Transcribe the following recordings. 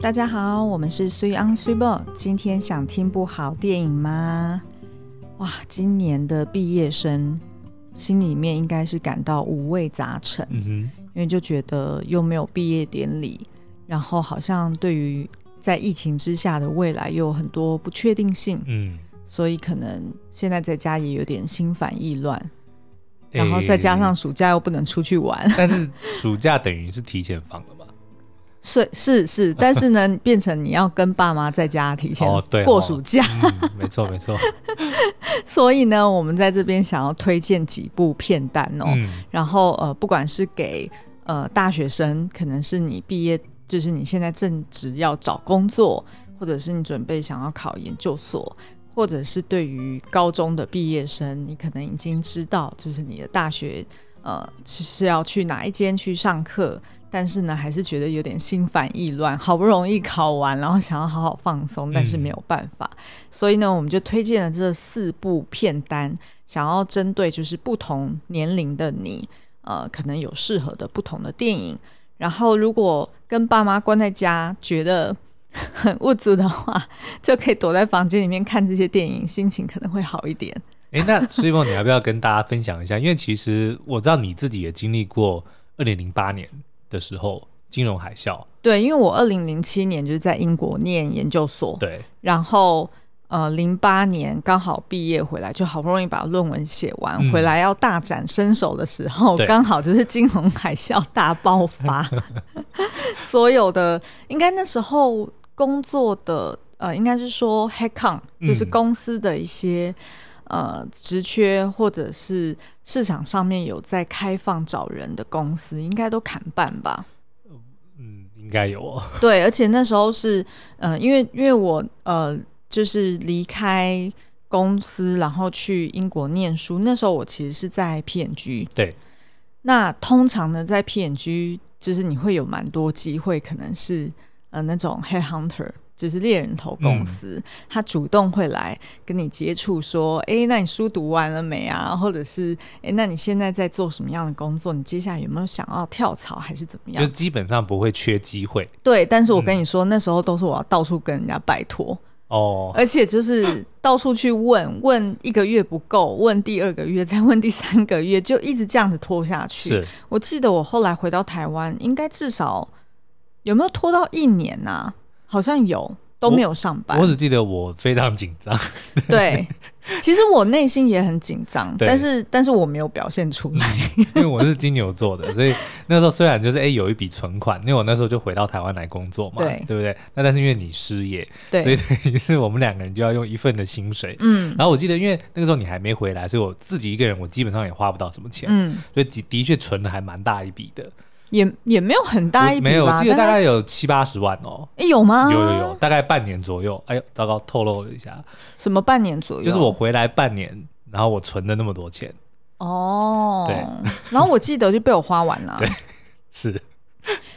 大家好，我们是水尪水某。今天想听部好电影吗？哇，今年的毕业生心里面应该是感到五味杂陈，嗯哼，因为就觉得又没有毕业典礼，然后好像对于在疫情之下的未来又有很多不确定性，嗯，所以可能现在在家也有点心烦意乱，欸，然后再加上暑假又不能出去玩，但是暑假等于是提前放了。是是是，但是呢，变成你要跟爸妈在家提前过暑假，哦哦嗯、没错没错。所以呢，我们在这边想要推荐几部片单哦，嗯、然后呃，不管是给呃大学生，可能是你毕业，就是你现在正值要找工作，或者是你准备想要考研究所，或者是对于高中的毕业生，你可能已经知道，就是你的大学呃是要去哪一间去上课。但是呢，还是觉得有点心烦意乱。好不容易考完，然后想要好好放松，但是没有办法。嗯、所以呢，我们就推荐了这四部片单，想要针对就是不同年龄的你，呃，可能有适合的不同的电影。然后，如果跟爸妈关在家觉得很物质的话，就可以躲在房间里面看这些电影，心情可能会好一点。哎，那水某，你要不要跟大家分享一下？因为其实我知道你自己也经历过二零零八年。的时候，金融海啸。对，因为我二零零七年就是在英国念研究所，对，然后呃零八年刚好毕业回来，就好不容易把论文写完，嗯、回来要大展身手的时候，刚好就是金融海啸大爆发，所有的应该那时候工作的呃，应该是说 headcount，就是公司的一些。嗯呃，职缺或者是市场上面有在开放找人的公司，应该都砍半吧？嗯，应该有哦。对，而且那时候是，呃，因为因为我呃，就是离开公司，然后去英国念书。那时候我其实是在 P&G。对。那通常呢，在 P&G，就是你会有蛮多机会，可能是呃那种 Head Hunter。就是猎人头公司，嗯、他主动会来跟你接触，说：“哎、欸，那你书读完了没啊？或者是哎、欸，那你现在在做什么样的工作？你接下来有没有想要跳槽，还是怎么样？”就基本上不会缺机会。对，但是我跟你说，嗯、那时候都是我要到处跟人家拜托哦，而且就是到处去问问，一个月不够，问第二个月，再问第三个月，就一直这样子拖下去。是我记得我后来回到台湾，应该至少有没有拖到一年啊？好像有都没有上班，我只记得我非常紧张。对，其实我内心也很紧张，但是但是我没有表现出来，因为我是金牛座的，所以那时候虽然就是哎、欸、有一笔存款，因为我那时候就回到台湾来工作嘛，对，对不对？那但是因为你失业，对，所以等于是我们两个人就要用一份的薪水，嗯。然后我记得因为那个时候你还没回来，所以我自己一个人我基本上也花不到什么钱，嗯，所以的的确存的还蛮大一笔的。也也没有很大一笔吧，没有，我记得大概有七八十万哦。欸，有吗？有有有，大概半年左右。哎呦，糟糕，透露了一下。什么半年左右？就是我回来半年，然后我存了那么多钱。哦，对。然后我记得就被我花完了。对，是。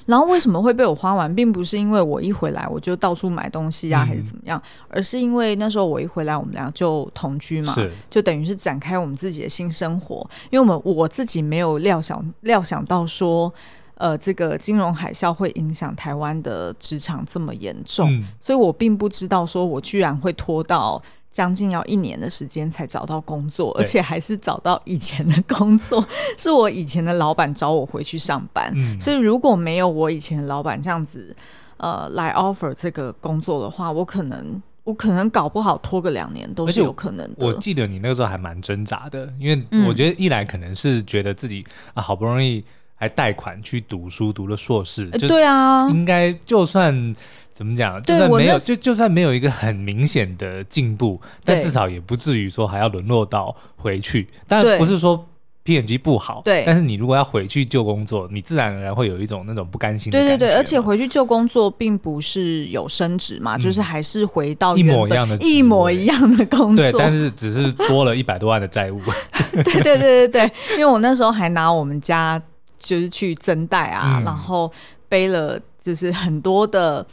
然后为什么会被我花完，并不是因为我一回来我就到处买东西啊，还是怎么样，嗯、而是因为那时候我一回来，我们俩就同居嘛，就等于是展开我们自己的新生活。因为我们我自己没有料想料想到说。呃，这个金融海啸会影响台湾的职场这么严重，嗯、所以我并不知道，说我居然会拖到将近要一年的时间才找到工作，而且还是找到以前的工作，是我以前的老板找我回去上班。嗯、所以如果没有我以前的老板这样子，呃，来 offer 这个工作的话，我可能我可能搞不好拖个两年都是有可能的。我记得你那个时候还蛮挣扎的，因为我觉得一来可能是觉得自己啊好不容易。还贷款去读书，读了硕士，对啊，应该就算怎么讲，就算没有，就就算没有一个很明显的进步，但至少也不至于说还要沦落到回去。当然不是说 P&G 不好，对，但是你如果要回去旧工作，你自然而然会有一种那种不甘心的感觉。对对对，而且回去旧工作并不是有升职嘛，就是还是回到一模一样的一模一样的工作，对，但是只是多了一百多万的债务。对对对对对，因为我那时候还拿我们家。就是去增贷啊，嗯、然后背了就是很多的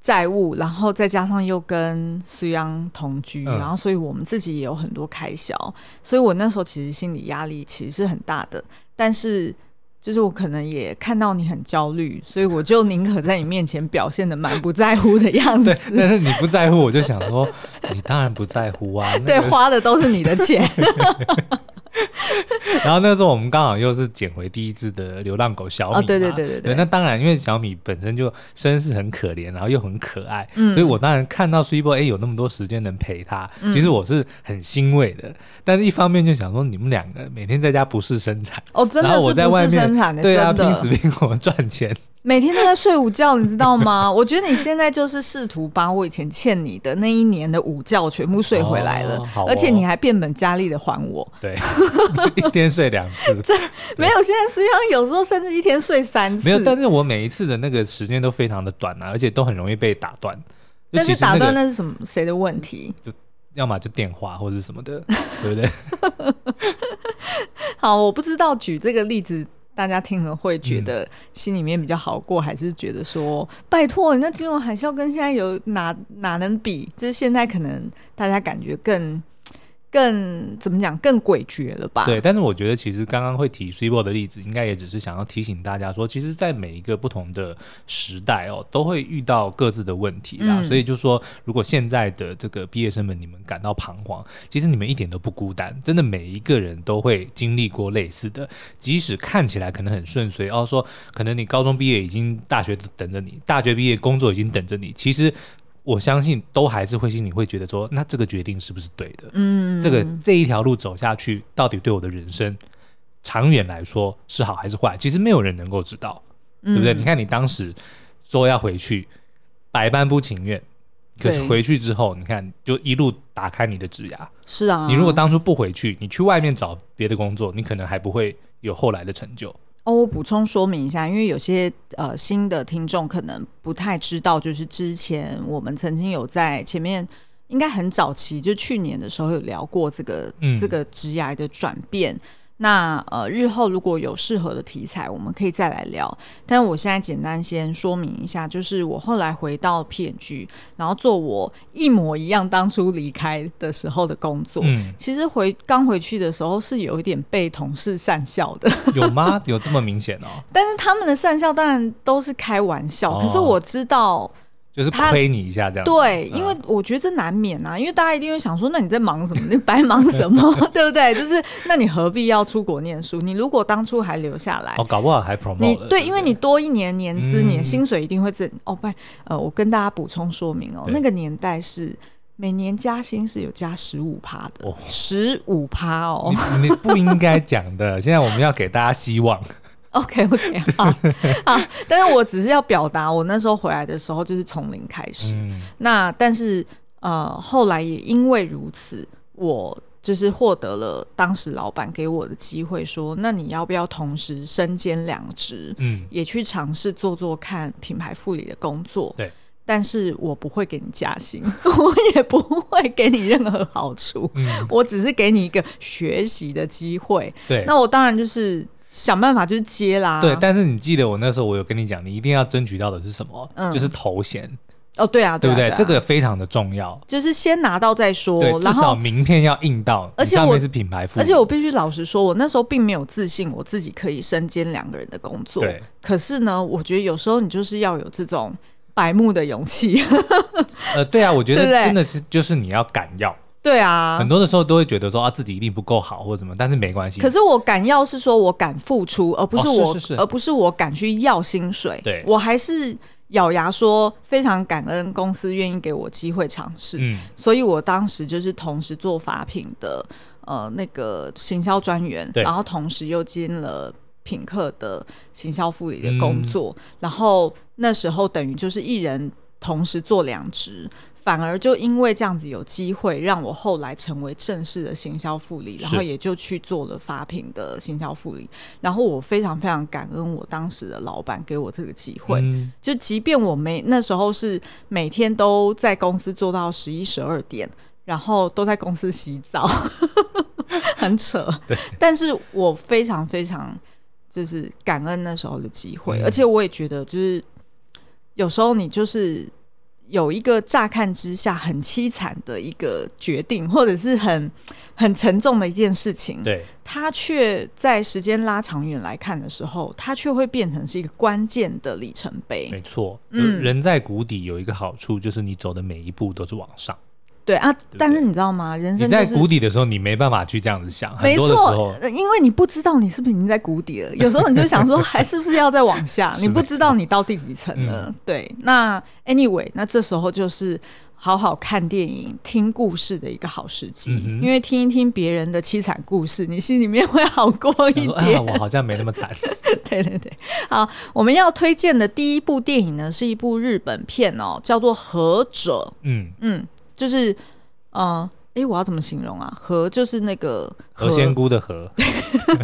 债务，然后再加上又跟苏央同居，嗯、然后所以我们自己也有很多开销，所以我那时候其实心理压力其实是很大的。但是就是我可能也看到你很焦虑，所以我就宁可在你面前表现的蛮不在乎的样 子。对，但是你不在乎，我就想说，你当然不在乎啊。对，花的都是你的钱。然后那时候我们刚好又是捡回第一只的流浪狗小米对对对对对。那当然，因为小米本身就身世很可怜，然后又很可爱，嗯、所以我当然看到 Sweetboy 哎有那么多时间能陪它，嗯、其实我是很欣慰的。但是一方面就想说，你们两个每天在家不是生产哦，真的是不是生产的，对啊，真的拼死拼活赚钱。每天都在睡午觉，你知道吗？我觉得你现在就是试图把我以前欠你的那一年的午觉全部睡回来了，哦哦、而且你还变本加厉的还我。对，一天睡两次。这没有，现在实际上有时候甚至一天睡三次。没有，但是我每一次的那个时间都非常的短啊，而且都很容易被打断。但是打断那是什么？谁的问题？就要么就电话或者什么的，对不对？好，我不知道举这个例子。大家听了会觉得心里面比较好过，嗯、还是觉得说拜托，你那金融海啸跟现在有哪哪能比？就是现在可能大家感觉更。更怎么讲？更诡谲了吧？对，但是我觉得其实刚刚会提 Sweetboy 的例子，应该也只是想要提醒大家说，其实，在每一个不同的时代哦，都会遇到各自的问题啦。嗯、所以就说，如果现在的这个毕业生们你们感到彷徨，其实你们一点都不孤单，真的每一个人都会经历过类似的。即使看起来可能很顺遂，哦，说可能你高中毕业已经大学等着你，大学毕业工作已经等着你，其实。我相信都还是会心里会觉得说，那这个决定是不是对的？嗯，这个这一条路走下去，到底对我的人生长远来说是好还是坏？其实没有人能够知道，对不对？嗯，你看你当时说要回去，百般不情愿，可是回去之后，你看就一路打开你的指牙。是啊，你如果当初不回去，你去外面找别的工作，你可能还不会有后来的成就。哦，我补充说明一下，因为有些呃新的听众可能不太知道，就是之前我们曾经有在前面，应该很早期，就去年的时候有聊过这个、嗯、这个职涯的转变。那呃，日后如果有适合的题材，我们可以再来聊。但我现在简单先说明一下，就是我后来回到 P&G，然后做我一模一样当初离开的时候的工作。嗯，其实回刚回去的时候是有一点被同事 讪笑的。有吗？有这么明显哦？但是他们的讪笑当然都是开玩笑，哦、可是我知道。就是亏你一下这样，对，因为我觉得这难免啊，因为大家一定会想说，那你在忙什么？你白忙什么？对不对？就是那你何必要出国念书？你如果当初还留下来，哦，搞不好还 promote 你对，因为你多一年年资，你的薪水一定会增。哦，不，呃，我跟大家补充说明哦，那个年代是每年加薪是有加十五趴的，十五趴哦，你不应该讲的。现在我们要给大家希望。OK OK 好，好，但是我只是要表达，我那时候回来的时候就是从零开始。嗯、那但是呃，后来也因为如此，我就是获得了当时老板给我的机会，说，那你要不要同时身兼两职？嗯，也去尝试做做看品牌副理的工作。对，但是我不会给你加薪，我也不会给你任何好处。嗯，我只是给你一个学习的机会。对，那我当然就是。想办法就是接啦。对，但是你记得我那时候我有跟你讲，你一定要争取到的是什么？嗯，就是头衔。哦，对啊，对不对？这个非常的重要，就是先拿到再说。对，至少名片要印到，而且我是品牌。而且我必须老实说，我那时候并没有自信我自己可以身兼两个人的工作。对。可是呢，我觉得有时候你就是要有这种白目的勇气。呃，对啊，我觉得真的是就是你要敢要。对啊，很多的时候都会觉得说啊自己一定不够好或者怎么，但是没关系。可是我敢要是说我敢付出，而不是我，哦、是是是而不是我敢去要薪水。对，我还是咬牙说非常感恩公司愿意给我机会尝试。嗯，所以我当时就是同时做法品的呃那个行销专员，然后同时又兼了品客的行销副理的工作，嗯、然后那时候等于就是一人同时做两职。反而就因为这样子有机会，让我后来成为正式的行销副理，然后也就去做了发品的行销副理。然后我非常非常感恩我当时的老板给我这个机会，嗯、就即便我没那时候是每天都在公司做到十一十二点，然后都在公司洗澡，很扯。对，但是我非常非常就是感恩那时候的机会，嗯、而且我也觉得就是有时候你就是。有一个乍看之下很凄惨的一个决定，或者是很很沉重的一件事情，对，它却在时间拉长远来看的时候，它却会变成是一个关键的里程碑。没错，嗯，人在谷底有一个好处，就是你走的每一步都是往上。对啊，但是你知道吗？人生、就是、你在谷底的时候，你没办法去这样子想。没错，因为你不知道你是不是已经在谷底了。有时候你就想说，还是不是要再往下？你不知道你到第几层了。嗯、对，那 anyway，那这时候就是好好看电影、听故事的一个好时机。嗯、因为听一听别人的凄惨故事，你心里面会好过一点。啊、我好像没那么惨。对对对，好，我们要推荐的第一部电影呢，是一部日本片哦，叫做《何者》。嗯嗯。就是，呃，哎，我要怎么形容啊？和就是那个何仙姑的和，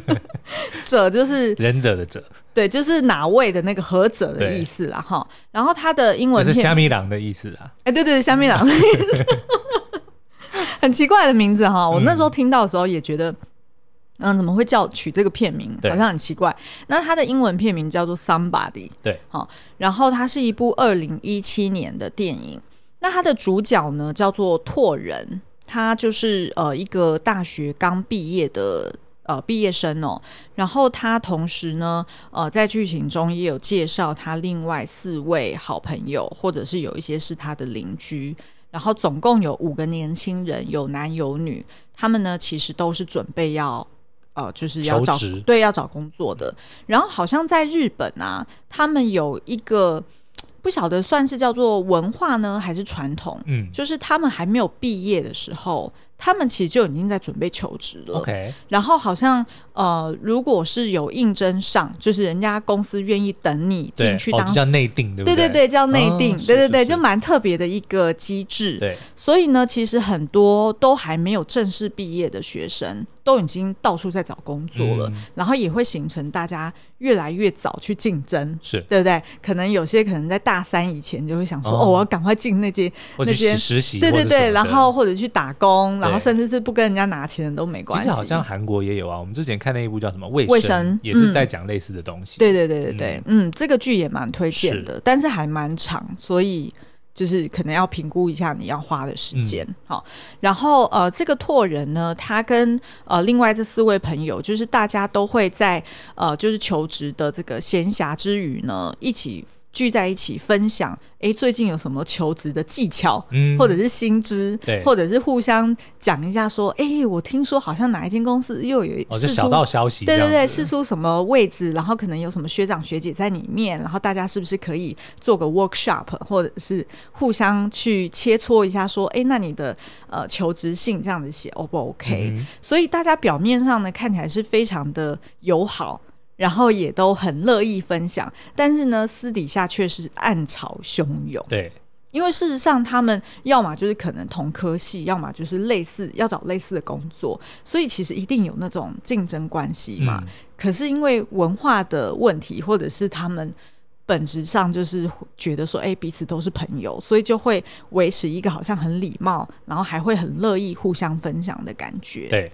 者就是忍者的者，对，就是哪位的那个和者的意思啦，哈。然后它的英文是虾米郎的意思啊？哎，对对，虾米郎的意思，很奇怪的名字哈。我那时候听到的时候也觉得，嗯，怎么会叫取这个片名？好像很奇怪。那它的英文片名叫做 Somebody，对，好。然后它是一部二零一七年的电影。那他的主角呢，叫做拓人，他就是呃一个大学刚毕业的呃毕业生哦。然后他同时呢，呃在剧情中也有介绍他另外四位好朋友，或者是有一些是他的邻居。然后总共有五个年轻人，有男有女。他们呢，其实都是准备要呃就是要找对要找工作的。然后好像在日本啊，他们有一个。不晓得算是叫做文化呢，还是传统？嗯，就是他们还没有毕业的时候，他们其实就已经在准备求职了。OK，然后好像呃，如果是有应征上，就是人家公司愿意等你进去当，哦、叫内定，对不对？对对对，叫内定，哦、对对对，就蛮特别的一个机制。对，所以呢，其实很多都还没有正式毕业的学生。都已经到处在找工作了，嗯、然后也会形成大家越来越早去竞争，是对不对？可能有些可能在大三以前就会想说，哦，哦，我要赶快进那间那间实习，对对对，然后或者去打工，然后甚至是不跟人家拿钱的都没关系。其实好像韩国也有啊，我们之前看那一部叫什么《卫生》，卫生也是在讲类似的东西。对对对对对，嗯，嗯，这个剧也蛮推荐的，是但是还蛮长，所以。就是可能要评估一下你要花的时间，好、嗯，然后呃，这个拓人呢，他跟呃另外这四位朋友，就是大家都会在呃就是求职的这个闲暇之余呢，一起。聚在一起分享，哎，最近有什么求职的技巧，嗯，或者是薪资，对，或者是互相讲一下，说，哎，我听说好像哪一间公司又有释出小道消息，对对对，试出什么位置，然后可能有什么学长学姐在里面，然后大家是不是可以做个 workshop，或者是互相去切磋一下，说，哎，那你的呃求职信这样子写 O 不 OK？嗯，所以大家表面上呢看起来是非常的友好。然后也都很乐意分享，但是呢，私底下却是暗潮汹涌。对，因为事实上，他们要么就是可能同科系，要么就是类似要找类似的工作，所以其实一定有那种竞争关系嘛。嗯、可是因为文化的问题，或者是他们本质上就是觉得说，哎，彼此都是朋友，所以就会维持一个好像很礼貌，然后还会很乐意互相分享的感觉。对。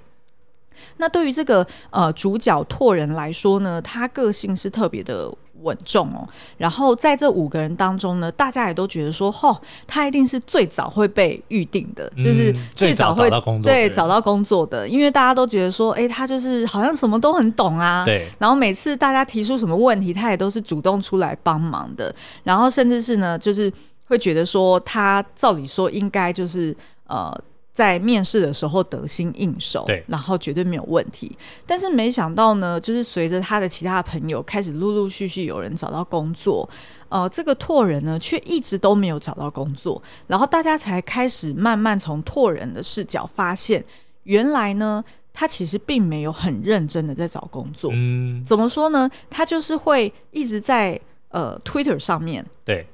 那对于这个呃主角拓人来说呢，他个性是特别的稳重哦。然后在这五个人当中呢，大家也都觉得说，吼、哦，他一定是最早会被预定的，嗯、就是最早会早找到工作，对，找到工作的。因为大家都觉得说，哎，他就是好像什么都很懂啊。对。然后每次大家提出什么问题，他也都是主动出来帮忙的。然后甚至是呢，就是会觉得说，他照理说应该就是呃。在面试的时候得心应手，对，然后绝对没有问题。但是没想到呢，就是随着他的其他朋友开始陆陆续续有人找到工作，呃，这个拓人呢却一直都没有找到工作。然后大家才开始慢慢从拓人的视角发现，原来呢他其实并没有很认真的在找工作。嗯，怎么说呢？他就是会一直在呃 Twitter 上面对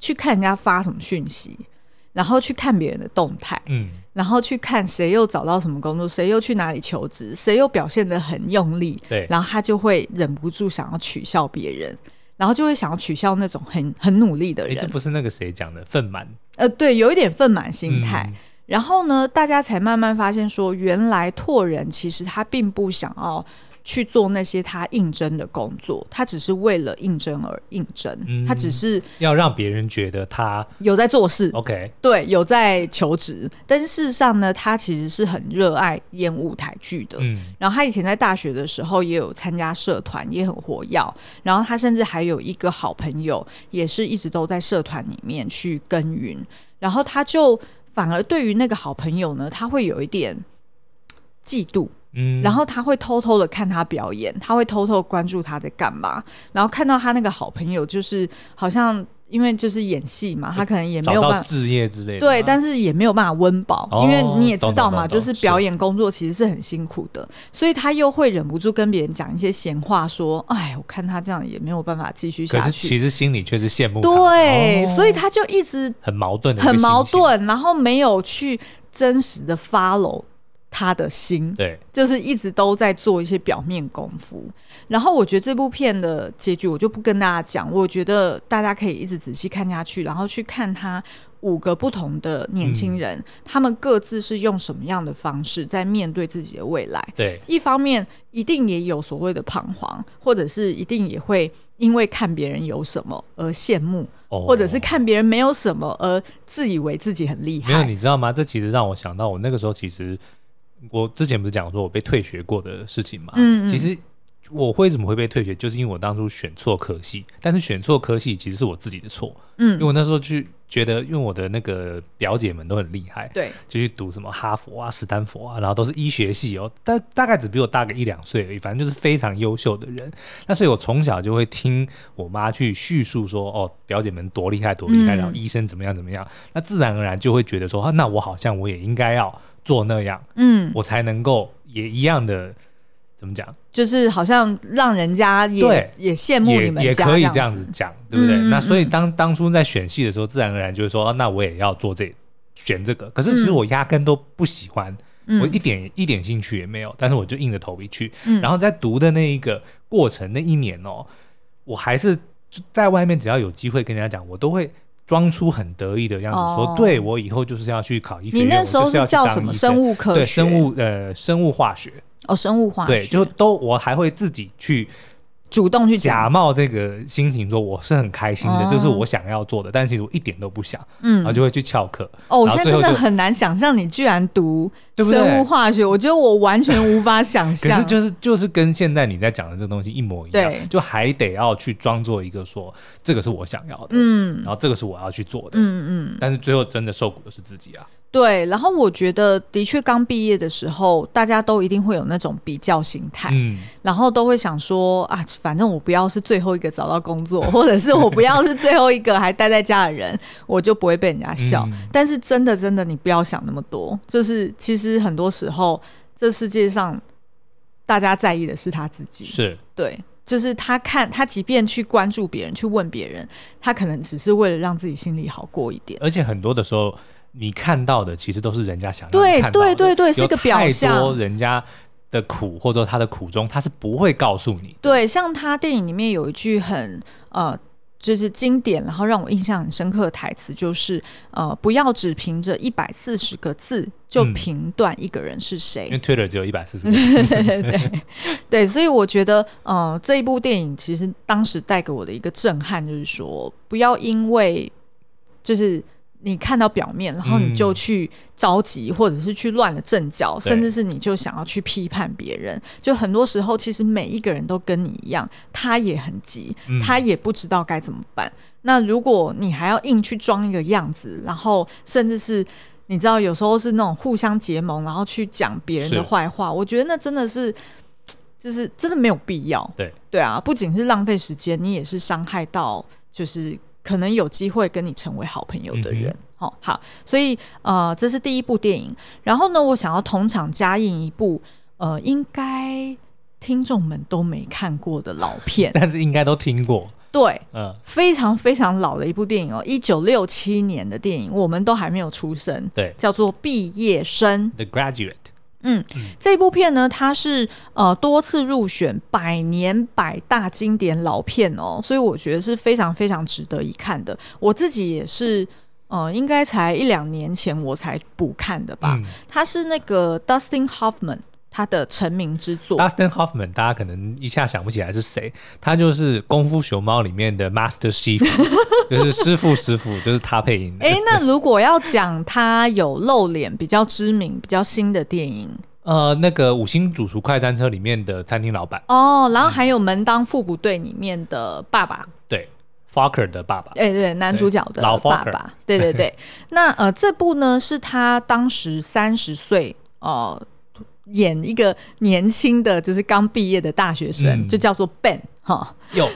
去看人家发什么讯息。然后去看别人的动态，嗯，然后去看谁又找到什么工作，谁又去哪里求职，谁又表现得很用力，对，然后他就会忍不住想要取笑别人，然后就会想要取笑那种很很努力的人。这不是那个谁讲的愤满？呃，对，有一点愤满心态。嗯、然后呢，大家才慢慢发现说，原来拓人其实他并不想要。去做那些他应征的工作，他只是为了应征而应征，嗯、他只是要让别人觉得他有在做事。OK，对，有在求职。但是事实上呢，他其实是很热爱演舞台剧的。嗯，然后他以前在大学的时候也有参加社团，也很活跃。然后他甚至还有一个好朋友，也是一直都在社团里面去耕耘。然后他就反而对于那个好朋友呢，他会有一点嫉妒。嗯，然后他会偷偷的看他表演，他会偷偷关注他在干嘛，然后看到他那个好朋友，就是好像因为就是演戏嘛，他可能也没有办法置业之类的，对，但是也没有办法温饱，哦、因为你也知道嘛，就是表演工作其实是很辛苦的，所以他又会忍不住跟别人讲一些闲话，说，哎，我看他这样也没有办法继续下去，可是其实心里却是羡慕，对，哦、所以他就一直很矛盾的，很矛盾，然后没有去真实的 follow。他的心，对，就是一直都在做一些表面功夫。然后我觉得这部片的结局我就不跟大家讲，我觉得大家可以一直仔细看下去，然后去看他五个不同的年轻人，嗯、他们各自是用什么样的方式在面对自己的未来。对，一方面一定也有所谓的彷徨，或者是一定也会因为看别人有什么而羡慕，哦、或者是看别人没有什么而自以为自己很厉害。没有，你知道吗？这其实让我想到我那个时候其实。我之前不是讲说我被退学过的事情嘛？嗯，嗯，其实我会怎么会被退学，就是因为我当初选错科系。但是选错科系其实是我自己的错。嗯，因为我那时候去觉得，因为我的那个表姐们都很厉害，对，就去读什么哈佛啊、斯坦福啊，然后都是医学系哦，但大概只比我大个一两岁而已，反正就是非常优秀的人。那所以我从小就会听我妈去叙述说，哦，表姐们多厉害，多厉害，然后医生怎么样怎么样，嗯、那自然而然就会觉得说，啊，那我好像我也应该要。做那样，嗯，我才能够也一样的，怎么讲？就是好像让人家也也羡慕你们也，也可以这样子讲，对不对？嗯、那所以当当初在选戏的时候，自然而然就是说，那我也要做这选这个。可是其实我压根都不喜欢，嗯、我一点一点兴趣也没有。但是我就硬着头皮去，嗯、然后在读的那一个过程那一年哦，我还是在外面只要有机会跟人家讲，我都会。装出很得意的样子，说：“对我以后就是要去考医学院。”你那时候是叫什么生物科学？对，生物呃，生物化学。哦，生物化学。对，就都我还会自己去。主动去假冒这个心情，说我是很开心的，这是我想要做的，但其实我一点都不想，嗯，然后就会去翘课。哦，我现在真的很难想象你居然读生物化学，我觉得我完全无法想象。可是就是就是跟现在你在讲的这个东西一模一样，对，就还得要去装作一个说这个是我想要的，嗯，然后这个是我要去做的，嗯嗯，但是最后真的受苦的是自己啊。对，然后我觉得的确刚毕业的时候，大家都一定会有那种比较心态，嗯，然后都会想说啊，反正我不要是最后一个找到工作，或者是我不要是最后一个还待在家的人，我就不会被人家笑。嗯，但是真的真的，你不要想那么多，就是其实很多时候，这世界上大家在意的是他自己，是对，就是他看他，即便去关注别人，去问别人，他可能只是为了让自己心里好过一点，而且很多的时候。你看到的其实都是人家想要看到的，对对对对，是一个表象。太多人家的苦或者说他的苦衷，他是不会告诉你。对，像他电影里面有一句很呃，就是经典，然后让我印象很深刻的台词，就是呃，不要只凭着一百四十个字就评断一个人是谁。嗯，因为 Twitter 只有一百四十个字。对对对对，所以我觉得呃，这一部电影其实当时带给我的一个震撼，就是说不要因为就是。你看到表面，然后你就去着急，嗯、或者是去乱了阵脚，对甚至是你就想要去批判别人。就很多时候，其实每一个人都跟你一样，他也很急，嗯、他也不知道该怎么办。那如果你还要硬去装一个样子，然后甚至是你知道，有时候是那种互相结盟，然后去讲别人的坏话，我觉得那真的是，就是真的没有必要。对对啊，不仅是浪费时间，你也是伤害到，就是。可能有机会跟你成为好朋友的人，好、嗯哦，好，所以呃，这是第一部电影。然后呢，我想要同场加映一部呃，应该听众们都没看过的老片，但是应该都听过。对，嗯，非常非常老的一部电影哦，一九六七年的电影，我们都还没有出生。对，叫做《毕业生》（The Graduate）。嗯，这部片呢，它是呃多次入选百年百大经典老片哦，所以我觉得是非常非常值得一看的。我自己也是，呃，应该才一两年前我才补看的吧。嗯、它是那个 Dustin Hoffman。他的成名之作。Dustin Hoffman，大家可能一下想不起来是谁，他就是《功夫熊猫》里面的 Master Chief，就是师傅师傅，就是他配音。哎，那如果要讲他有露脸、比较知名、比较新的电影，呃，那个《五星主厨快餐车》里面的餐厅老板哦，然后还有《门当户不对》里面的爸爸，嗯、对。Fokker 的爸爸，哎，对，男主角的爸爸，对对对。那呃，这部呢是他当时三十岁，呃，演一个年轻的，就是刚毕业的大学生，嗯、就叫做 Ben 哈。有。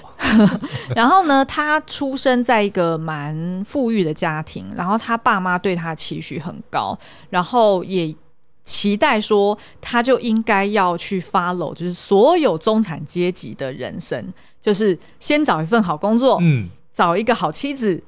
然后呢，他出生在一个蛮富裕的家庭，然后他爸妈对他期许很高，然后也期待说他就应该要去 follow，就是所有中产阶级的人生。就是先找一份好工作，嗯，找一个好妻子，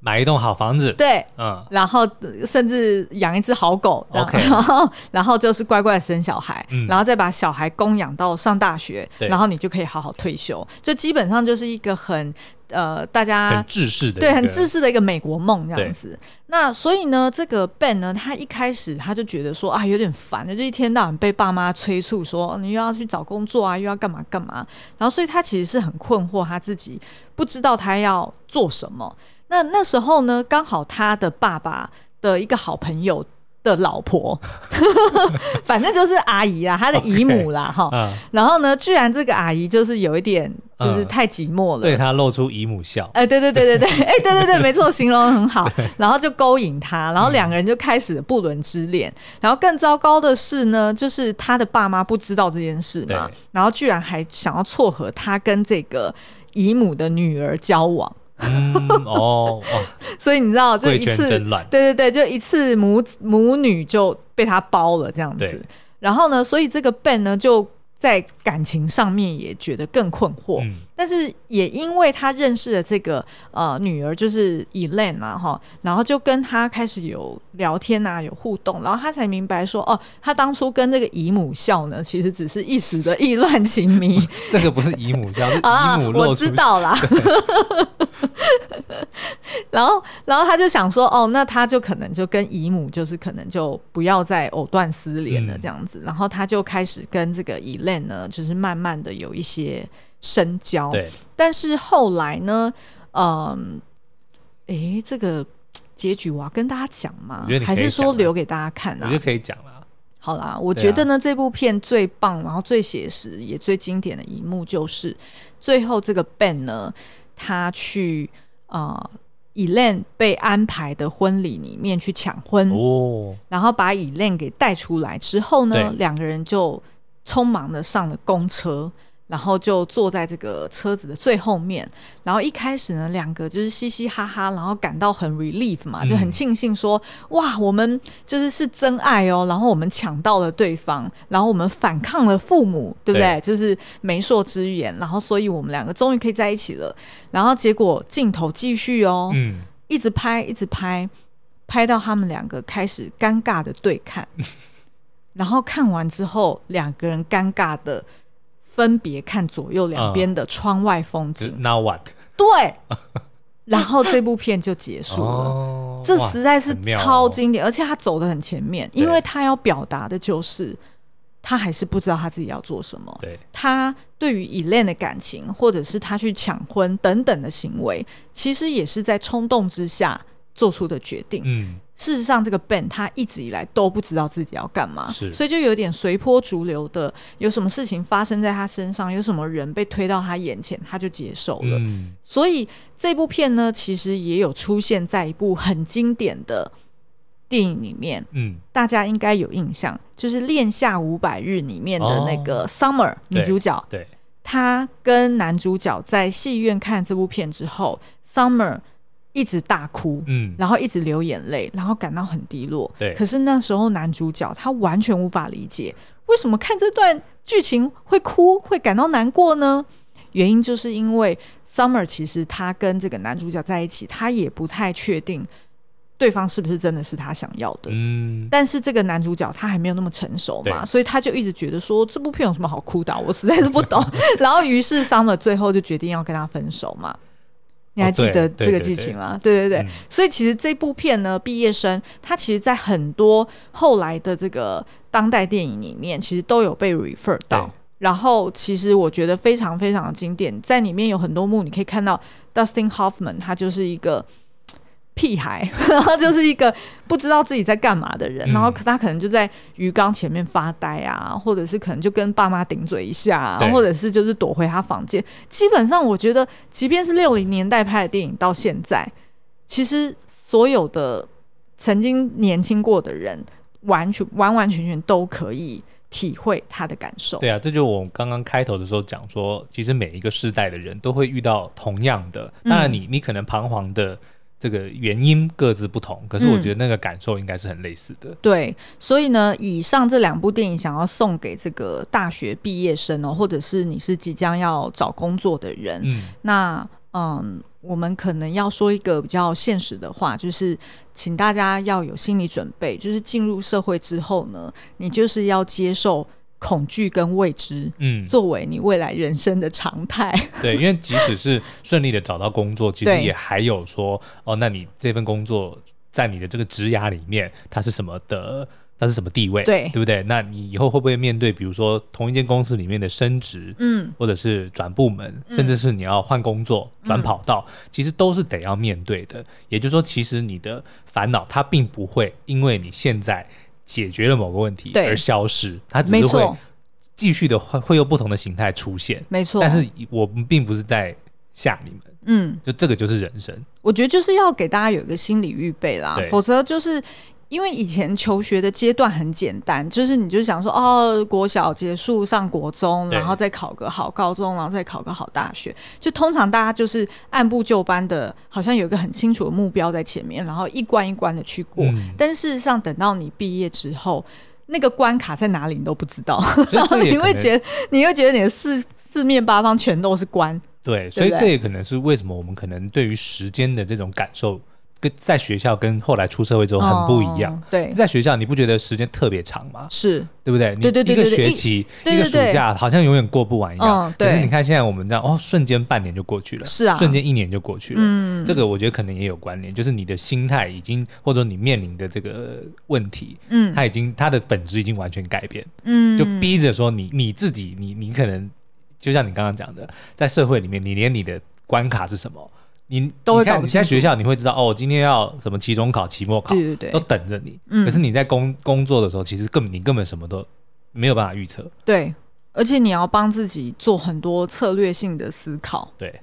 买一栋好房子，对，嗯，然后甚至养一只好狗，OK，然后 然后就是乖乖的生小孩，嗯，然后再把小孩供养到上大学，然后你就可以好好退休，就基本上就是一个很。呃，大家很制式的，对，很制式的一个美国梦这样子。那所以呢，这个 Ben 呢，他一开始他就觉得说啊，有点烦，就一天到晚被爸妈催促说你又要去找工作啊，又要干嘛干嘛。然后，所以他其实是很困惑，他自己不知道他要做什么。那那时候呢，刚好他的爸爸的一个好朋友。的老婆，反正就是阿姨啦，她的姨母啦，哈、okay, 嗯。然后呢，居然这个阿姨就是有一点，就是太寂寞了，嗯、对她露出姨母笑。哎，对对对对对，哎，对对对，没错，形容很好。然后就勾引他，然后两个人就开始了不伦之恋。然后更糟糕的是呢，就是他的爸妈不知道这件事嘛，然后居然还想要撮合他跟这个姨母的女儿交往。嗯哦，所以你知道，就一次，对对对，就一次母母女就被他包了这样子。然后呢，所以这个 Ben 呢就。在感情上面也觉得更困惑，嗯、但是也因为他认识了这个呃女儿，就是 Elaine 啊哈，然后就跟他开始有聊天啊，有互动，然后他才明白说，哦，他当初跟这个姨母笑呢，其实只是一时的意乱情迷。这个不是姨母笑，是 姨母露我知道啦。然后，然后他就想说，哦，那他就可能就跟姨母，就是可能就不要再藕断丝连了这样子。嗯、然后他就开始跟这个 Elaine 呢，就是慢慢的有一些深交。对。但是后来呢，嗯，哎，这个结局我要跟大家讲吗？还是说留给大家看呢、啊？我觉得可以讲了。好啦，我觉得呢，啊、这部片最棒，然后最写实也最经典的一幕，就是最后这个 Ben 呢，他去啊。呃 Elaine 被安排的婚礼里面去抢婚，哦，然后把 Elaine 给带出来之后呢，两个人就匆忙的上了公车。然后就坐在这个车子的最后面，然后一开始呢，两个就是嘻嘻哈哈，然后感到很 relief 嘛，就很庆幸说，嗯、哇，我们就是是真爱哦，然后我们抢到了对方，然后我们反抗了父母，对不对？对，就是媒妁之言，然后所以我们两个终于可以在一起了。然后结果镜头继续哦，嗯，一直拍，一直拍，拍到他们两个开始尴尬的对看，然后看完之后，两个人尴尬的。分别看左右两边的窗外风景。Uh, Now what？对，然后这部片就结束了。Oh, 这实在是超经典，哦、而且他走的很前面，因为他要表达的就是他还是不知道他自己要做什么。对，他对于 Elaine 的感情，或者是他去抢婚等等的行为，其实也是在冲动之下做出的决定。嗯。事实上，这个 Ben 他一直以来都不知道自己要干嘛，所以就有点随波逐流的。有什么事情发生在他身上，有什么人被推到他眼前，他就接受了。嗯、所以这部片呢，其实也有出现在一部很经典的电影里面。嗯，大家应该有印象，就是《恋夏五百日》里面的那个 Summer、哦、女主角。对，她跟男主角在戏院看这部片之后，Summer。一直大哭，嗯，然后一直流眼泪，然后感到很低落。对，可是那时候男主角他完全无法理解，为什么看这段剧情会哭，会感到难过呢？原因就是因为 Summer 其实他跟这个男主角在一起，他也不太确定对方是不是真的是他想要的。嗯，但是这个男主角他还没有那么成熟嘛，所以他就一直觉得说这部片有什么好哭的，我实在是不懂。然后于是 Summer 最后就决定要跟他分手嘛。你还记得这个剧情吗？对对对，对，对，所以其实这部片呢，毕业生它其实，在很多后来的这个当代电影里面，其实都有被 refer 到。然后，其实我觉得非常非常的经典，在里面有很多幕，你可以看到 Dustin Hoffman，他就是一个屁孩，然后就是一个不知道自己在干嘛的人，嗯、然后他可能就在鱼缸前面发呆啊，或者是可能就跟爸妈顶嘴一下、啊，或者是就是躲回他房间。基本上，我觉得，即便是六零年代拍的电影，到现在，其实所有的曾经年轻过的人，完全完完全全都可以。体会他的感受。对啊，这就我刚刚开头的时候讲说，其实每一个世代的人都会遇到同样的。当然你，你你可能彷徨的这个原因各自不同，可是我觉得那个感受应该是很类似的。嗯、对，所以呢，以上这两部电影想要送给这个大学毕业生哦，或者是你是即将要找工作的人，嗯，那嗯。我们可能要说一个比较现实的话，就是请大家要有心理准备，就是进入社会之后呢，你就是要接受恐惧跟未知，嗯，作为你未来人生的常态。对，因为即使是顺利的找到工作，其实也还有说，哦，那你这份工作在你的这个职涯里面，它是什么的？它是什么地位？对，对不对？那你以后会不会面对，比如说同一间公司里面的升职，嗯，或者是转部门，嗯、甚至是你要换工作、转、嗯、跑道，其实都是得要面对的。也就是说，其实你的烦恼它并不会因为你现在解决了某个问题而消失，它只是会继续的会会有不同的形态出现。没错，但是我们并不是在吓你们，嗯，就这个就是人生。我觉得就是要给大家有一个心理预备啦，否则就是。因为以前求学的阶段很简单，就是你就想说哦，国小结束上国中，然后再考个好高中，然后再考个好大学，就通常大家就是按部就班的，好像有一个很清楚的目标在前面，然后一关一关的去过。嗯、但事实上，等到你毕业之后，那个关卡在哪里你都不知道，然后 你会觉得，你会觉得你的四四面八方全都是关。对，所以这也可能是为什么我们可能对于时间的这种感受。跟在学校跟后来出社会之后很不一样。哦、对，在学校你不觉得时间特别长吗？是，对不对？你一个学期，一个暑假，好像永远过不完一样。可是你看现在我们这样，哦，瞬间半年就过去了，是啊，瞬间一年就过去了。嗯，这个我觉得可能也有关联，就是你的心态已经，或者你面临的这个问题，嗯，它已经它的本质已经完全改变。嗯，就逼着说你你自己，你你可能就像你刚刚讲的，在社会里面，你连你的关卡是什么？你都会看，你在学校你会知道哦，今天要什么期中考、期末考，对对对，都等着你。嗯，可是你在工工作的时候，其实根本你根本什么都没有办法预测。对。而且你要帮自己做很多策略性的思考，对，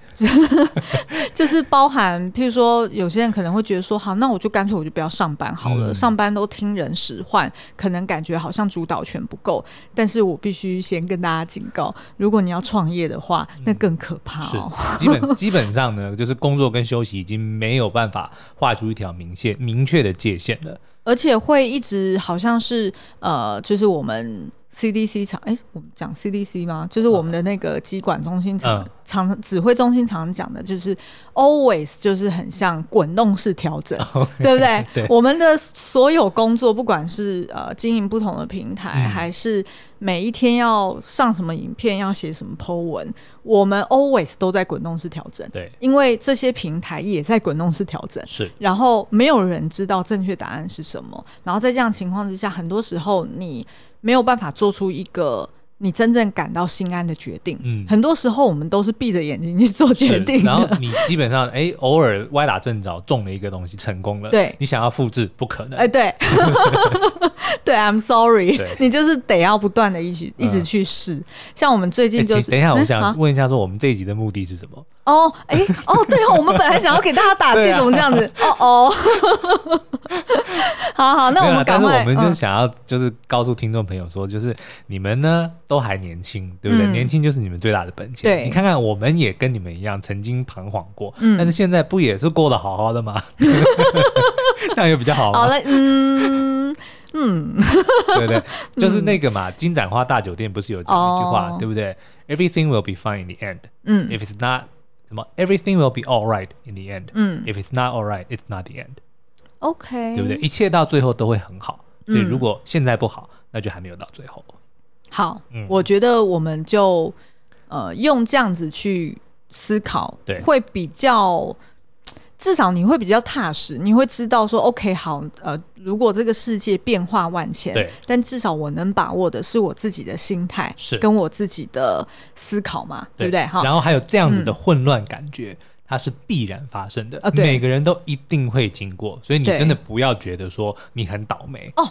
就是包含，譬如说，有些人可能会觉得说，好，那我就干脆我就不要上班好了，嗯、上班都听人使唤，可能感觉好像主导权不够。但是我必须先跟大家警告，如果你要创业的话，那更可怕哦。是，基本 基本上呢，就是工作跟休息已经没有办法画出一条明线、明确的界限了，而且会一直好像是呃，就是我们。CDC 常哎，我们讲 CDC 吗？就是我们的那个机管中心常、嗯、常指挥中心常讲的，就是 always 就是很像滚动式调整，okay, 对不对？对，我们的所有工作，不管是呃经营不同的平台，嗯、还是每一天要上什么影片，要写什么 po 文，我们 always 都在滚动式调整。对，因为这些平台也在滚动式调整。是，然后没有人知道正确答案是什么。然后在这样情况之下，很多时候你。没有办法做出一个你真正感到心安的决定。嗯，很多时候我们都是闭着眼睛去做决定。然后你基本上，哎，偶尔歪打正着中了一个东西，成功了。对，你想要复制，不可能。哎，对，对，I'm sorry，你就是得要不断的一起一直去试。像我们最近就是，等一下，我想问一下，说我们这一集的目的是什么？哦，哎，哦，对哦，我们本来想要给大家打气，怎么这样子？哦哦。好好，那我们赶快。但是我们就想要，就是告诉听众朋友说，就是你们呢都还年轻，对不对？年轻就是你们最大的本钱。对，你看看，我们也跟你们一样，曾经彷徨过，但是现在不也是过得好好的吗？这样也比较好。好了，嗯嗯，对不对？就是那个嘛，金盏花大酒店不是有这样一句话，对不对？Everything will be fine in the end。嗯，If it's not，什么？Everything will be all right in the end。嗯，If it's not all right，it's not the end。OK，对不对？一切到最后都会很好，所以如果现在不好，嗯、那就还没有到最后。好，嗯、我觉得我们就呃用这样子去思考，对，会比较。至少你会比较踏实，你会知道说，OK，好，呃，如果这个世界变化万千，对，但至少我能把握的是我自己的心态，是。跟我自己的思考嘛，对，对不对？哈，然后还有这样子的混乱感觉，嗯、它是必然发生的，啊，每个人都一定会经过，所以你真的不要觉得说你很倒霉哦，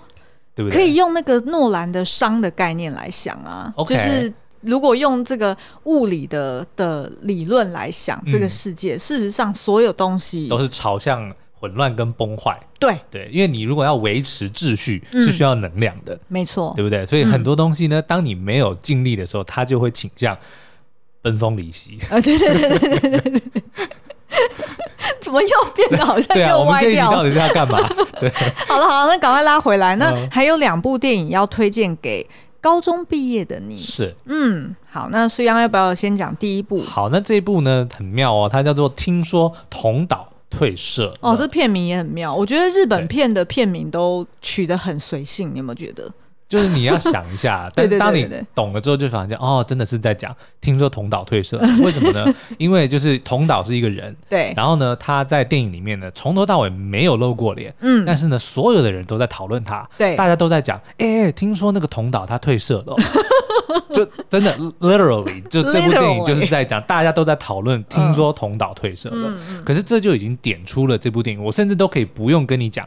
对不对？可以用那个诺兰的伤的概念来想啊，okay, 就是。如果用这个物理的的理论来想，嗯，这个世界，事实上所有东西都是朝向混乱跟崩坏。对对，因为你如果要维持秩序，是需要能量的，嗯，没错，对不对？所以很多东西呢，嗯，当你没有尽力的时候，它就会倾向分崩离析。啊，对对对对对对。怎么又变得好像又歪掉？啊，我们这一集到底是要干嘛？对，好了好了，那赶快拉回来。那还有两部电影要推荐给。高中毕业的你是嗯好，那苏央要不要先讲第一部？好，那这一部呢很妙哦，它叫做《听说同岛退社》哦，这片名也很妙。我觉得日本片的片名都取得很随性，你有没有觉得？就是你要想一下，但当你懂了之后，就发现哦，真的是在讲听说桐岛退社，为什么呢？因为就是桐岛是一个人，对，然后呢，他在电影里面呢，从头到尾没有露过脸，嗯，但是呢，所有的人都在讨论他，对，大家都在讲，哎、欸，听说那个桐岛他退社了，就真的 literally 就这部电影就是在讲，大家都在讨论，听说桐岛退社了，嗯，可是这就已经点出了这部电影，我甚至都可以不用跟你讲。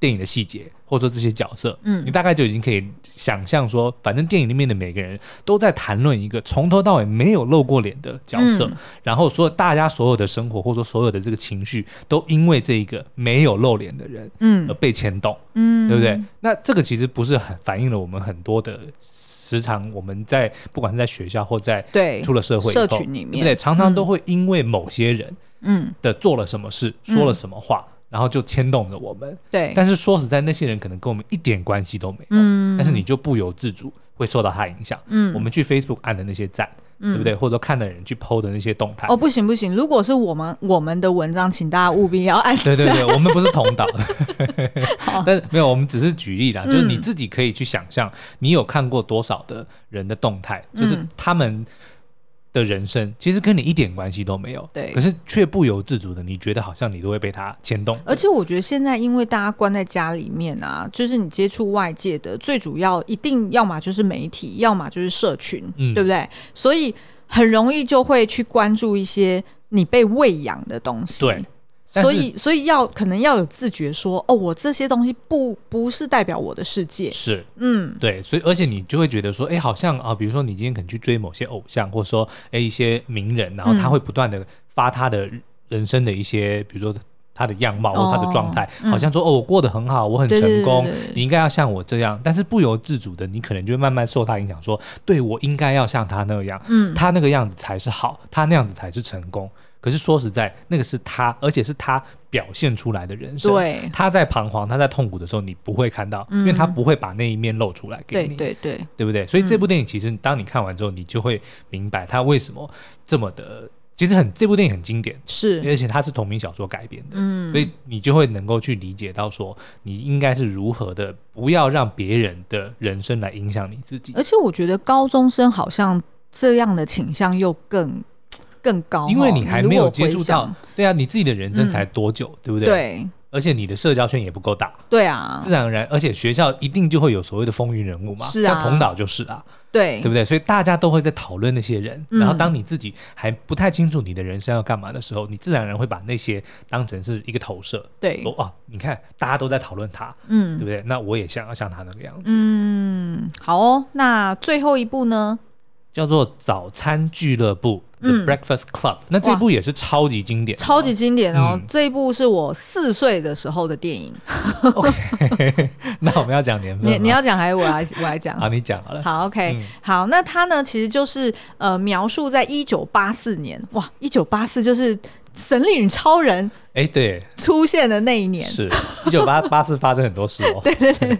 电影的细节，或者说这些角色，嗯，你大概就已经可以想象说，反正电影里面的每个人都在谈论一个从头到尾没有露过脸的角色，嗯、然后所有大家所有的生活，或者说所有的这个情绪，都因为这一个没有露脸的人，嗯，而被牵动，嗯，对不对？那这个其实不是很反映了我们很多的时常，我们在不管是在学校或在对出了社会社群里面，对不对？常常都会因为某些人，嗯的做了什么事，嗯、说了什么话。然后就牵动着我们，对。但是说实在，那些人可能跟我们一点关系都没有，嗯。但是你就不由自主会受到他影响，嗯。我们去 Facebook 按的那些赞，嗯，对不对？或者说看的人去 PO 的那些动态，哦，不行不行，如果是我们我们的文章，请大家务必要按赞。对对对，我们不是同党，但是没有，我们只是举例啦，就是你自己可以去想象，你有看过多少的人的动态，就是他们。的人生其实跟你一点关系都没有，对，可是却不由自主的，你觉得好像你都会被他牵动。而且我觉得现在因为大家关在家里面啊，就是你接触外界的最主要，一定要么就是媒体，要么就是社群，嗯，对不对？所以很容易就会去关注一些你被喂养的东西，对。所以，所以要可能要有自觉说，哦，我这些东西不不是代表我的世界，是，嗯，对，所以而且你就会觉得说，哎，好像啊，比如说你今天可能去追某些偶像，或者说哎一些名人，然后他会不断的发他的人生的一些，比如说他的样貌或他的状态，哦，好像说哦，我过得很好，我很成功，对对对对，你应该要像我这样，但是不由自主的，你可能就会慢慢受他影响，说，对，我应该要像他那样，嗯，他那个样子才是好，他那样子才是成功。可是说实在，那个是他，而且是他表现出来的人生。对，他在彷徨，他在痛苦的时候，你不会看到，嗯，因为他不会把那一面露出来给你。对对对，对不对？所以这部电影其实，当你看完之后，你就会明白他为什么这么的，其实很这部电影很经典，是，而且它是同名小说改编的，嗯，所以你就会能够去理解到说，你应该是如何的，不要让别人的人生来影响你自己。而且我觉得高中生好像这样的倾向又更。更高，因为你还没有接触到，对啊，你自己的人生才多久，嗯、对不对？对，而且你的社交圈也不够大，对啊，自然而然，而且学校一定就会有所谓的风云人物嘛，是啊，像同岛就是啊，对，对不对？所以大家都会在讨论那些人，嗯、然后当你自己还不太清楚你的人生要干嘛的时候，你自然而然会把那些当成是一个投射，对，哦哦，你看大家都在讨论他，嗯，对不对？那我也想要像他那个样子，嗯，好哦，那最后一步呢，叫做早餐俱乐部。The Breakfast Club，嗯，那这部也是超级经典，超级经典哦。嗯、这一部是我四岁的时候的电影。OK，那我们要讲年份，你你要讲还是我来我来讲？好，你讲好了。好，OK，、嗯、好，那它呢，其实就是呃，描述在一九八四年，哇，一九八四就是神力女超人。哎，对，出现的那一年是一九八 八四，发生很多事哦。对对对，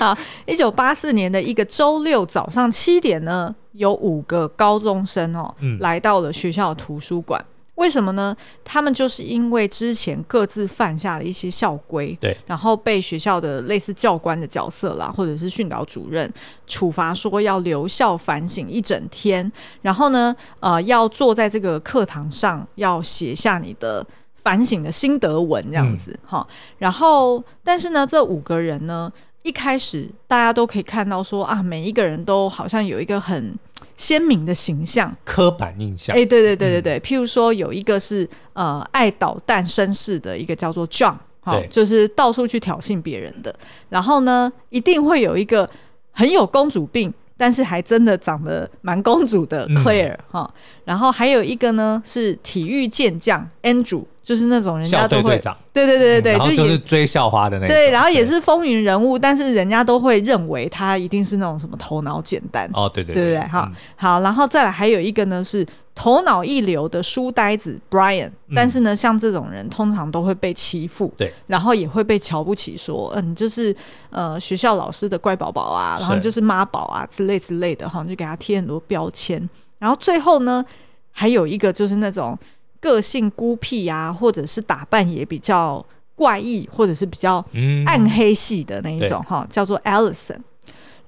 好，一九八四年的一个周六早上七点呢，有五个高中生哦，嗯、来到了学校的图书馆。为什么呢？他们就是因为之前各自犯下了一些校规，对，然后被学校的类似教官的角色啦，或者是训导主任处罚，说要留校反省一整天，然后呢，呃，要坐在这个课堂上，要写下你的反省的心得文这样子，哈、嗯。然后，但是呢，这五个人呢，一开始大家都可以看到说啊，每一个人都好像有一个很。鲜明的形象，刻板印象。哎，对对对对对，嗯、譬如说有一个是呃爱捣蛋绅士的一个叫做 John，好，就是到处去挑衅别人的。然后呢，一定会有一个很有公主病，但是还真的长得蛮公主的 Claire 哈、嗯。然后还有一个呢是体育健将 Andrew。就是那种人家都会，对对对对对，嗯、然后就是追校花的那种，对，然后也是风云人物，但是人家都会认为他一定是那种什么头脑简单。哦，对对对，对对对，好、嗯，好，然后再来还有一个呢是头脑一流的书呆子 Brian，、嗯、但是呢像这种人通常都会被欺负，对，然后也会被瞧不起，说嗯，就是呃学校老师的乖宝宝啊，然后就是妈宝啊之类之类的哈，就给他贴很多标签，然后最后呢还有一个就是那种。个性孤僻啊，或者是打扮也比较怪异，或者是比较暗黑系的那一种哈、嗯，叫做 Allison。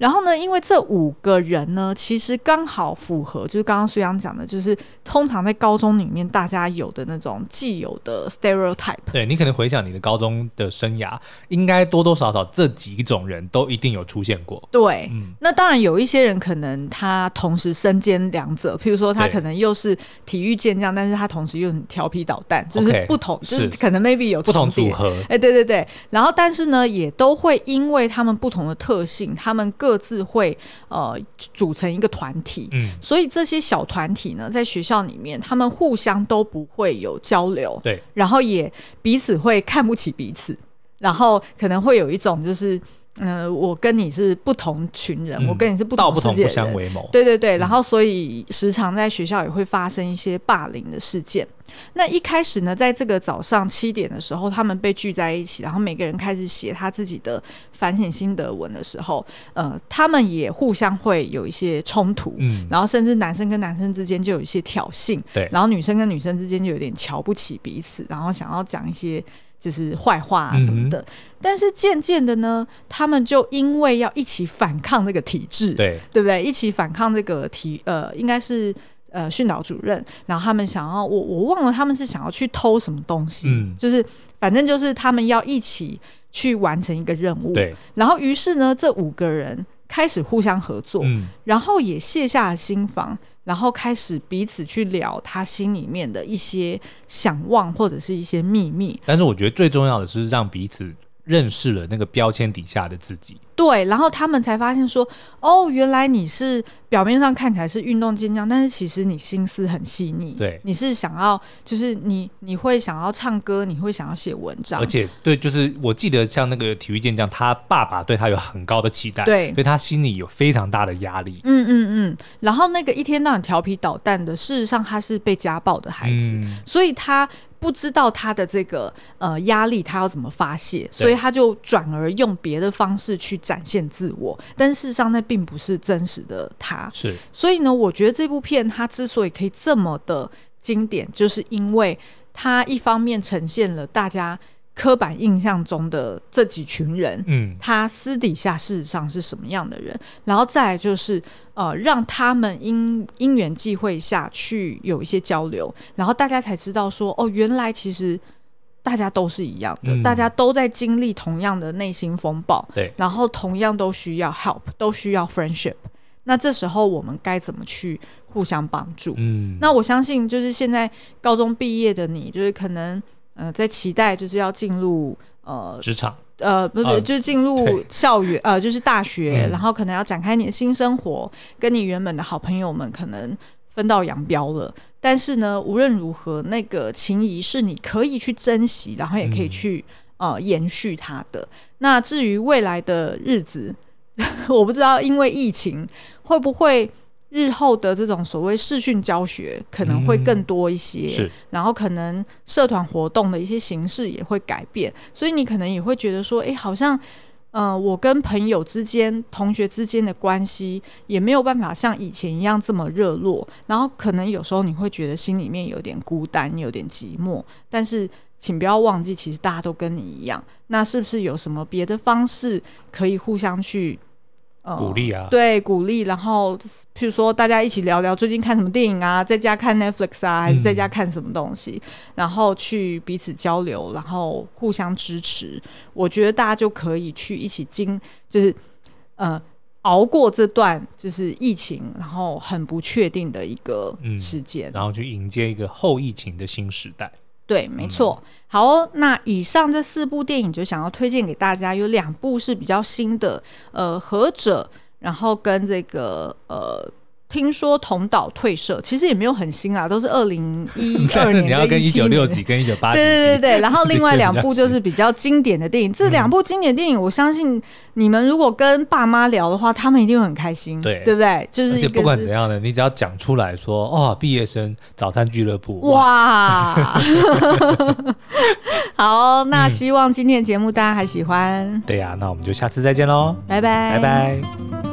然后呢，因为这五个人呢，其实刚好符合，就是刚刚苏阳讲的，就是通常在高中里面大家有的那种既有的 stereotype。对，你可能回想你的高中的生涯，应该多多少少这几种人都一定有出现过。对，嗯，那当然有一些人可能他同时身兼两者，譬如说他可能又是体育健将，但是他同时又很调皮捣蛋，就是不同，就是可能 maybe 有不同组合。哎，对对对，然后但是呢，也都会因为他们不同的特性，他们各自会呃组成一个团体，嗯，所以这些小团体呢，在学校里面，他们互相都不会有交流，对，然后也彼此会看不起彼此，然后可能会有一种就是。嗯、呃，我跟你是不同群人，嗯、我跟你是不同世界的人，不不相为谋。对对对，然后所以时常在学校也会发生一些霸凌的事件。那一开始呢，在这个早上七点的时候，他们被聚在一起，然后每个人开始写他自己的反省心得文的时候，呃，他们也互相会有一些冲突，嗯，然后甚至男生跟男生之间就有一些挑衅，对，然后女生跟女生之间就有点瞧不起彼此，然后想要讲一些。就是坏话啊什么的，嗯、但是渐渐的呢，他们就因为要一起反抗这个体制，对对不对？一起反抗这个体呃，应该是呃训导主任，然后他们想要我我忘了他们是想要去偷什么东西，嗯，就是反正就是他们要一起去完成一个任务，对。然后于是呢，这五个人开始互相合作，嗯，然后也卸下了心防。然后开始彼此去聊他心里面的一些想望或者是一些秘密。但是我觉得最重要的是让彼此认识了那个标签底下的自己。对，然后他们才发现说，哦，原来你是。表面上看起来是运动健将，但是其实你心思很细腻。对，你是想要，就是你你会想要唱歌，你会想要写文章。而且，对，就是我记得像那个体育健将，他爸爸对他有很高的期待，对，所以他心里有非常大的压力。嗯嗯嗯。然后那个一天到晚调皮捣蛋的，事实上他是被家暴的孩子，嗯、所以他不知道他的这个呃压力他要怎么发泄，所以他就转而用别的方式去展现自我。但事实上，那并不是真实的他。是，所以呢，我觉得这部片它之所以可以这么的经典，就是因为它一方面呈现了大家刻板印象中的这几群人，嗯，他私底下事实上是什么样的人，然后再来就是呃，让他们因因缘际会下去有一些交流，然后大家才知道说，哦，原来其实大家都是一样的，嗯，大家都在经历同样的内心风暴，对，然后同样都需要 help，都需要 friendship。那这时候我们该怎么去互相帮助？嗯，那我相信就是现在高中毕业的你，就是可能呃在期待就是要进入呃职场，呃不不、呃、就是进入校园呃就是大学、嗯，然后可能要展开你的新生活，跟你原本的好朋友们可能分道扬镳了。但是呢，无论如何，那个情谊是你可以去珍惜，然后也可以去、嗯、呃延续它的。那至于未来的日子。我不知道，因为疫情会不会日后的这种所谓视讯教学可能会更多一些，嗯、是，然后可能社团活动的一些形式也会改变，所以你可能也会觉得说，哎，好像嗯，我跟朋友之间、同学之间的关系也没有办法像以前一样这么热络。然后可能有时候你会觉得心里面有点孤单，有点寂寞。但是请不要忘记，其实大家都跟你一样。那是不是有什么别的方式可以互相去？呃、鼓励啊，对，鼓励。然后，譬如说，大家一起聊聊最近看什么电影啊，在家看 Netflix 啊，还是在家看什么东西，嗯、然后去彼此交流，然后互相支持。我觉得大家就可以去一起经，就是呃，熬过这段就是疫情，然后很不确定的一个时间，然后去迎接一个后疫情的新时代。对，没错。嗯、好、哦，那以上这四部电影就想要推荐给大家，有两部是比较新的，呃，何者，然后跟这个呃。听说同岛退社其实也没有很新啊，都是二零一二 年。你要跟一九六几跟一九八几。对对对对，然后另外 两部就是比较经典的电影。这两部经典电影，我相信你们如果跟爸妈聊的话，他们一定会很开心，对对不对？就是，是不管怎样的，你只要讲出来说哦，毕业生早餐俱乐部。哇，哇 好，那希望今天的节目大家还喜欢。对呀、啊，那我们就下次再见喽，拜拜，拜拜。